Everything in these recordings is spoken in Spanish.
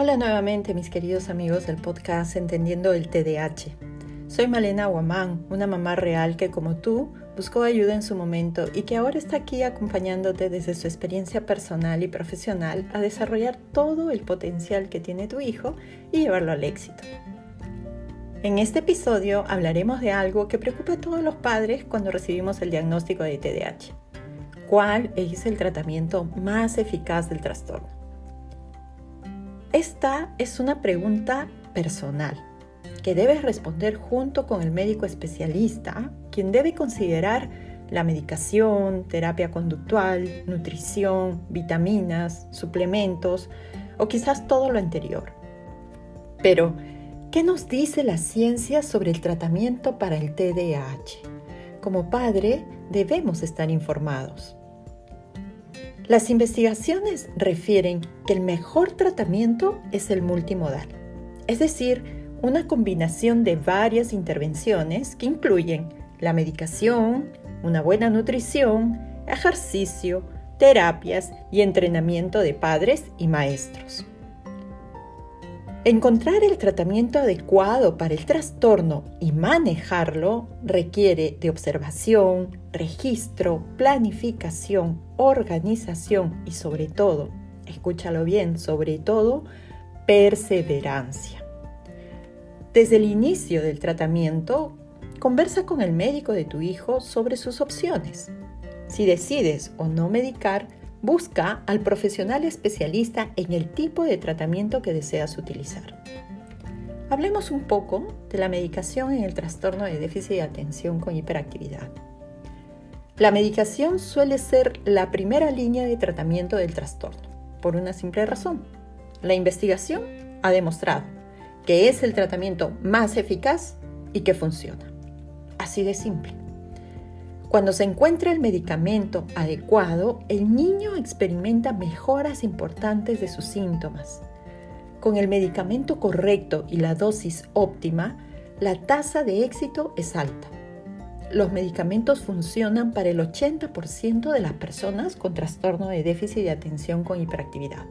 Hola nuevamente mis queridos amigos del podcast Entendiendo el TDAH. Soy Malena Guamán, una mamá real que como tú buscó ayuda en su momento y que ahora está aquí acompañándote desde su experiencia personal y profesional a desarrollar todo el potencial que tiene tu hijo y llevarlo al éxito. En este episodio hablaremos de algo que preocupa a todos los padres cuando recibimos el diagnóstico de TDAH. ¿Cuál es el tratamiento más eficaz del trastorno? Esta es una pregunta personal que debes responder junto con el médico especialista, quien debe considerar la medicación, terapia conductual, nutrición, vitaminas, suplementos o quizás todo lo anterior. Pero, ¿qué nos dice la ciencia sobre el tratamiento para el TDAH? Como padre, debemos estar informados. Las investigaciones refieren que el mejor tratamiento es el multimodal, es decir, una combinación de varias intervenciones que incluyen la medicación, una buena nutrición, ejercicio, terapias y entrenamiento de padres y maestros. Encontrar el tratamiento adecuado para el trastorno y manejarlo requiere de observación, registro, planificación, organización y sobre todo, escúchalo bien, sobre todo, perseverancia. Desde el inicio del tratamiento, conversa con el médico de tu hijo sobre sus opciones. Si decides o no medicar, Busca al profesional especialista en el tipo de tratamiento que deseas utilizar. Hablemos un poco de la medicación en el trastorno de déficit de atención con hiperactividad. La medicación suele ser la primera línea de tratamiento del trastorno, por una simple razón. La investigación ha demostrado que es el tratamiento más eficaz y que funciona. Así de simple. Cuando se encuentra el medicamento adecuado, el niño experimenta mejoras importantes de sus síntomas. Con el medicamento correcto y la dosis óptima, la tasa de éxito es alta. Los medicamentos funcionan para el 80% de las personas con trastorno de déficit de atención con hiperactividad.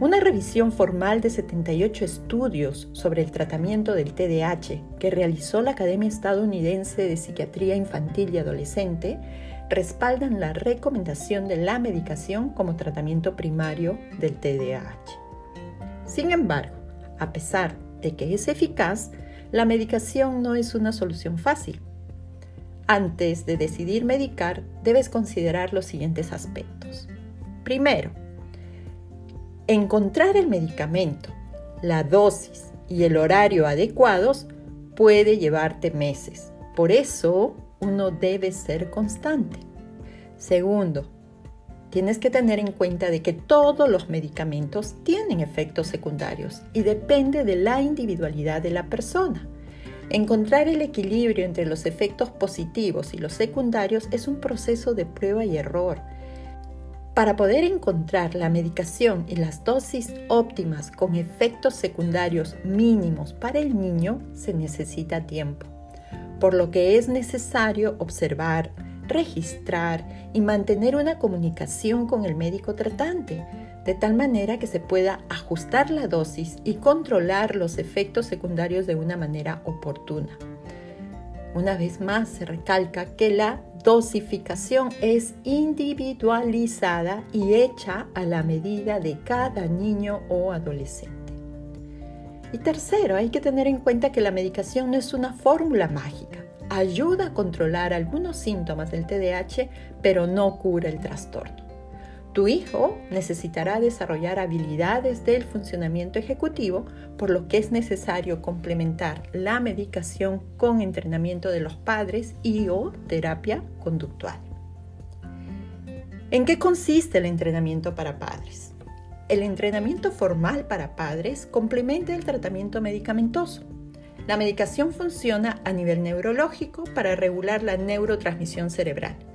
Una revisión formal de 78 estudios sobre el tratamiento del TDAH que realizó la Academia Estadounidense de Psiquiatría Infantil y Adolescente respaldan la recomendación de la medicación como tratamiento primario del TDAH. Sin embargo, a pesar de que es eficaz, la medicación no es una solución fácil. Antes de decidir medicar, debes considerar los siguientes aspectos. Primero, Encontrar el medicamento, la dosis y el horario adecuados puede llevarte meses. Por eso uno debe ser constante. Segundo, tienes que tener en cuenta de que todos los medicamentos tienen efectos secundarios y depende de la individualidad de la persona. Encontrar el equilibrio entre los efectos positivos y los secundarios es un proceso de prueba y error para poder encontrar la medicación y las dosis óptimas con efectos secundarios mínimos para el niño se necesita tiempo, por lo que es necesario observar, registrar y mantener una comunicación con el médico tratante, de tal manera que se pueda ajustar la dosis y controlar los efectos secundarios de una manera oportuna. Una vez más se recalca que la dosificación es individualizada y hecha a la medida de cada niño o adolescente. Y tercero, hay que tener en cuenta que la medicación no es una fórmula mágica. Ayuda a controlar algunos síntomas del TDAH, pero no cura el trastorno. Tu hijo necesitará desarrollar habilidades del funcionamiento ejecutivo, por lo que es necesario complementar la medicación con entrenamiento de los padres y o terapia conductual. ¿En qué consiste el entrenamiento para padres? El entrenamiento formal para padres complementa el tratamiento medicamentoso. La medicación funciona a nivel neurológico para regular la neurotransmisión cerebral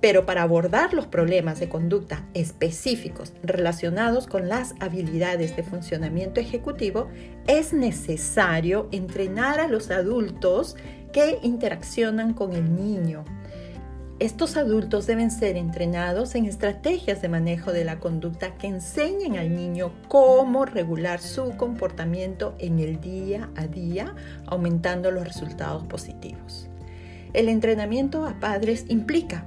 pero para abordar los problemas de conducta específicos relacionados con las habilidades de funcionamiento ejecutivo, es necesario entrenar a los adultos que interaccionan con el niño. Estos adultos deben ser entrenados en estrategias de manejo de la conducta que enseñen al niño cómo regular su comportamiento en el día a día, aumentando los resultados positivos. El entrenamiento a padres implica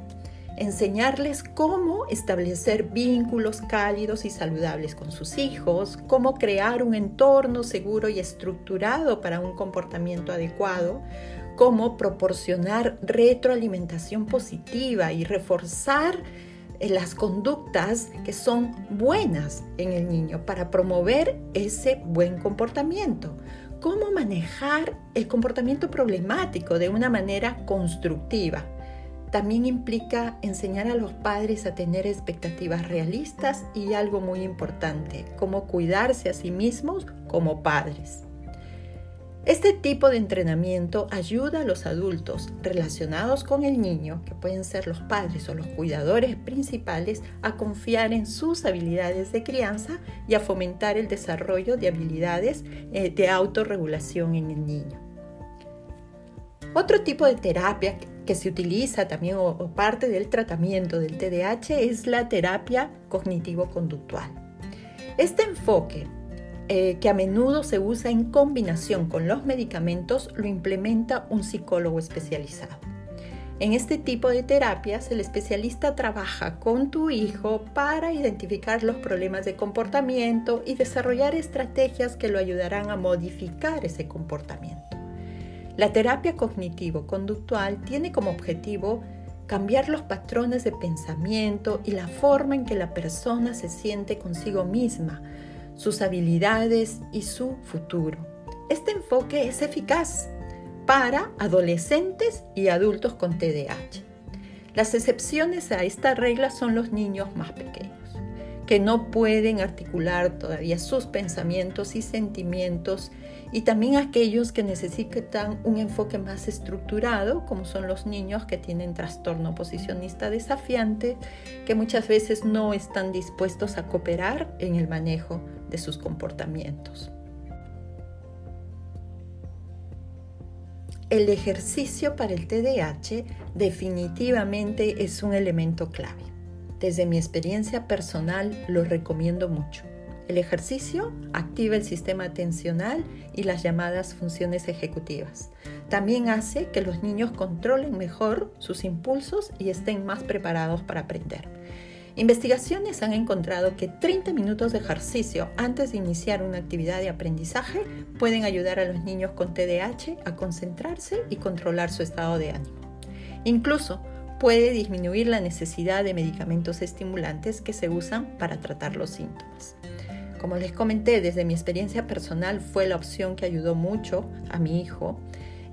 enseñarles cómo establecer vínculos cálidos y saludables con sus hijos, cómo crear un entorno seguro y estructurado para un comportamiento adecuado, cómo proporcionar retroalimentación positiva y reforzar eh, las conductas que son buenas en el niño para promover ese buen comportamiento. Cómo manejar el comportamiento problemático de una manera constructiva. También implica enseñar a los padres a tener expectativas realistas y algo muy importante, cómo cuidarse a sí mismos como padres. Este tipo de entrenamiento ayuda a los adultos relacionados con el niño, que pueden ser los padres o los cuidadores principales, a confiar en sus habilidades de crianza y a fomentar el desarrollo de habilidades eh, de autorregulación en el niño. Otro tipo de terapia que se utiliza también o, parte del tratamiento del TDAH es la terapia cognitivo-conductual. Este enfoque eh, que a menudo se usa en combinación con los medicamentos, lo implementa un psicólogo especializado. En este tipo de terapias, el especialista trabaja con tu hijo para identificar los problemas de comportamiento y desarrollar estrategias que lo ayudarán a modificar ese comportamiento. La terapia cognitivo-conductual tiene como objetivo cambiar los patrones de pensamiento y la forma en que la persona se siente consigo misma, sus habilidades y su futuro. Este enfoque es eficaz para adolescentes y adultos con TDAH. Las excepciones a esta regla son los niños más pequeños, que no pueden articular todavía sus pensamientos y sentimientos, y también aquellos que necesitan un enfoque más estructurado, como son los niños que tienen trastorno posicionista desafiante, que muchas veces no están dispuestos a cooperar en el manejo de sus comportamientos. El ejercicio para el TDAH definitivamente es un elemento clave. Desde mi experiencia personal lo recomiendo mucho. El ejercicio activa el sistema atencional y las llamadas funciones ejecutivas. También hace que los niños controlen mejor sus impulsos y estén más preparados para aprender. Investigaciones han encontrado que 30 minutos de ejercicio antes de iniciar una actividad de aprendizaje pueden ayudar a los niños con TDAH a concentrarse y controlar su estado de ánimo. Incluso puede disminuir la necesidad de medicamentos estimulantes que se usan para tratar los síntomas. Como les comenté, desde mi experiencia personal fue la opción que ayudó mucho a mi hijo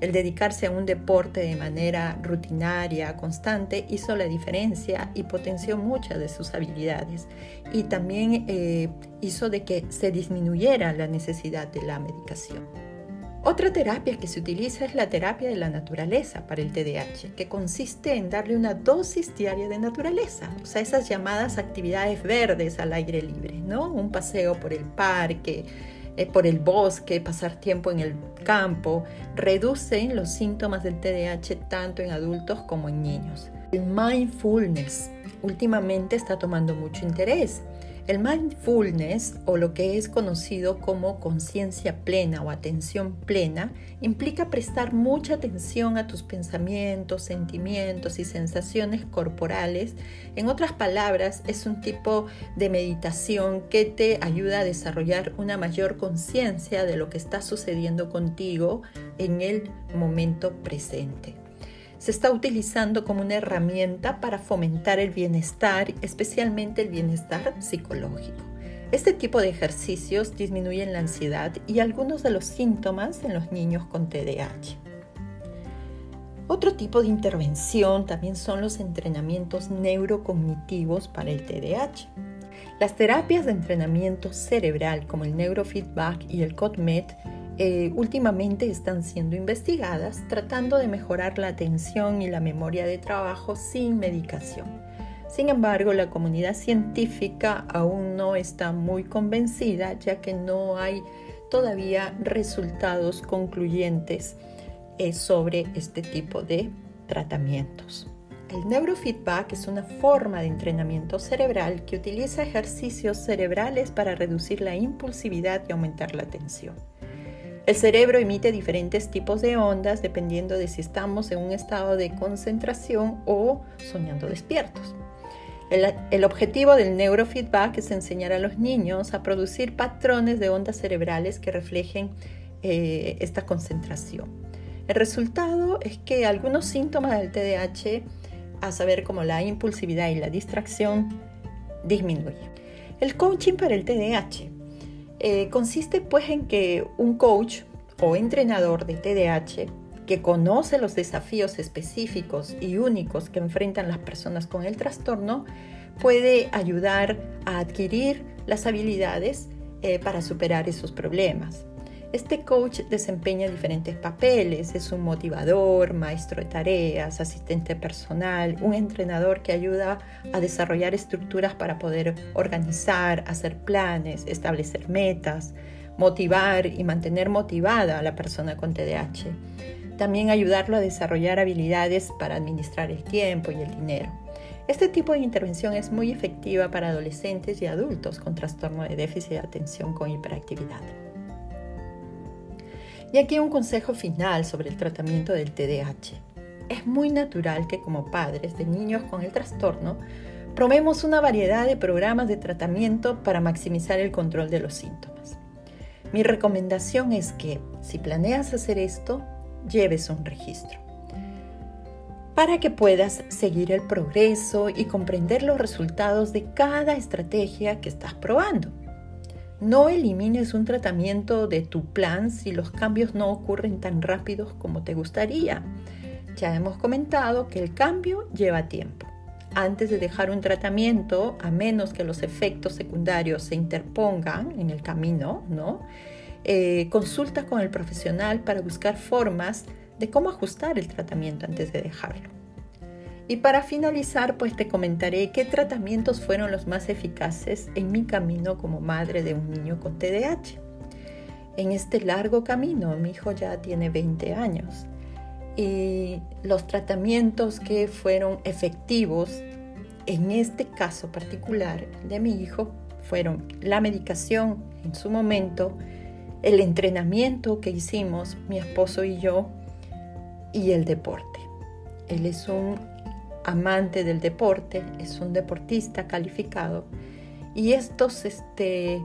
el dedicarse a un deporte de manera rutinaria, constante, hizo la diferencia y potenció muchas de sus habilidades. Y también eh, hizo de que se disminuyera la necesidad de la medicación. Otra terapia que se utiliza es la terapia de la naturaleza para el TDAH, que consiste en darle una dosis diaria de naturaleza, o sea, esas llamadas actividades verdes al aire libre, ¿no? Un paseo por el parque, eh, por el bosque, pasar tiempo en el campo, reducen los síntomas del TDAH tanto en adultos como en niños. El mindfulness últimamente está tomando mucho interés el mindfulness, o lo que es conocido como conciencia plena o atención plena, implica prestar mucha atención a tus pensamientos, sentimientos y sensaciones corporales. En otras palabras, es un tipo de meditación que te ayuda a desarrollar una mayor conciencia de lo que está sucediendo contigo en el momento presente se está utilizando como una herramienta para fomentar el bienestar, especialmente el bienestar psicológico. Este tipo de ejercicios disminuyen la ansiedad y algunos de los síntomas en los niños con TDAH. Otro tipo de intervención también son los entrenamientos neurocognitivos para el TDAH. Las terapias de entrenamiento cerebral como el neurofeedback y el CODMED eh, últimamente están siendo investigadas tratando de mejorar la atención y la memoria de trabajo sin medicación. Sin embargo, la comunidad científica aún no está muy convencida ya que no hay todavía resultados concluyentes eh, sobre este tipo de tratamientos. El neurofeedback es una forma de entrenamiento cerebral que utiliza ejercicios cerebrales para reducir la impulsividad y aumentar la atención. El cerebro emite diferentes tipos de ondas dependiendo de si estamos en un estado de concentración o soñando despiertos. El, objetivo del neurofeedback es enseñar a los niños a producir patrones de ondas cerebrales que reflejen eh, esta concentración. El resultado es que algunos síntomas del TDAH a saber como la impulsividad y la distracción, disminuye. El coaching para el TDAH eh, consiste pues en que un coach o entrenador de TDAH que conoce los desafíos específicos y únicos que enfrentan las personas con el trastorno puede ayudar a adquirir las habilidades eh, para superar esos problemas. Este coach desempeña diferentes papeles, es un motivador, maestro de tareas, asistente personal, un entrenador que ayuda a desarrollar estructuras para poder organizar, hacer planes, establecer metas, motivar y mantener motivada a la persona con TDAH. También ayudarlo a desarrollar habilidades para administrar el tiempo y el dinero. Este tipo de intervención es muy efectiva para adolescentes y adultos con trastorno de déficit de atención con hiperactividad. Y aquí un consejo final sobre el tratamiento del TDAH. Es muy natural que como padres de niños con el trastorno probemos una variedad de programas de tratamiento para maximizar el control de los síntomas. Mi recomendación es que si planeas hacer esto, lleves un registro para que puedas seguir el progreso y comprender los resultados de cada estrategia que estás probando. No elimines un tratamiento de tu plan si los cambios no ocurren tan rápidos como te gustaría. Ya hemos comentado que el cambio lleva tiempo. Antes de dejar un tratamiento, a menos que los efectos secundarios se interpongan en el camino, ¿no? Eh, consulta con el profesional para buscar formas de cómo ajustar el tratamiento antes de dejarlo. Y para finalizar, pues te comentaré qué tratamientos fueron los más eficaces en mi camino como madre de un niño con TDAH. En este largo camino, mi hijo ya tiene 20 años y los tratamientos que fueron efectivos en este caso particular de mi hijo fueron la medicación en su momento, el entrenamiento que hicimos mi esposo y yo y el deporte. Él es un amante del deporte, es un deportista calificado y estos este,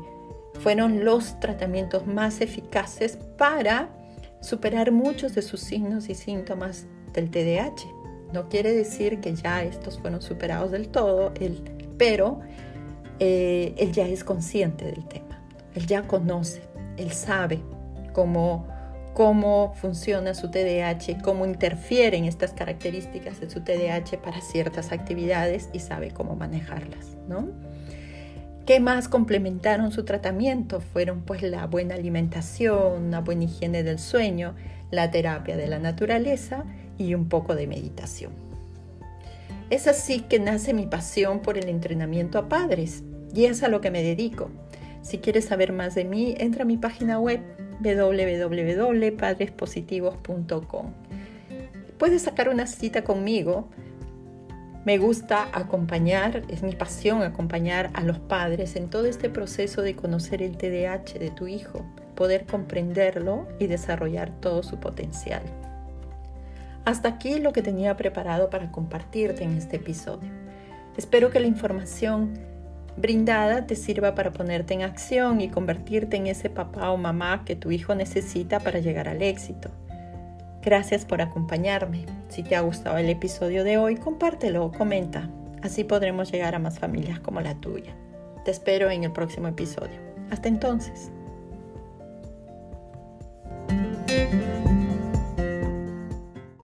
fueron los tratamientos más eficaces para superar muchos de sus signos y síntomas del TDAH. No quiere decir que ya estos fueron superados del todo, él, pero eh, él ya es consciente del tema, él ya conoce, él sabe cómo cómo funciona su TDAH, cómo interfieren estas características de su TDAH para ciertas actividades y sabe cómo manejarlas, ¿no? ¿Qué más complementaron su tratamiento? Fueron pues la buena alimentación, una buena higiene del sueño, la terapia de la naturaleza y un poco de meditación. Es así que nace mi pasión por el entrenamiento a padres y es a lo que me dedico. Si quieres saber más de mí, entra a mi página web www.padrespositivos.com. Puedes sacar una cita conmigo. Me gusta acompañar, es mi pasión acompañar a los padres en todo este proceso de conocer el TDAH de tu hijo, poder comprenderlo y desarrollar todo su potencial. Hasta aquí lo que tenía preparado para compartirte en este episodio. Espero que la información brindada te sirva para ponerte en acción y convertirte en ese papá o mamá que tu hijo necesita para llegar al éxito. Gracias por acompañarme. Si te ha gustado el episodio de hoy, compártelo o comenta. Así podremos llegar a más familias como la tuya. Te espero en el próximo episodio. Hasta entonces.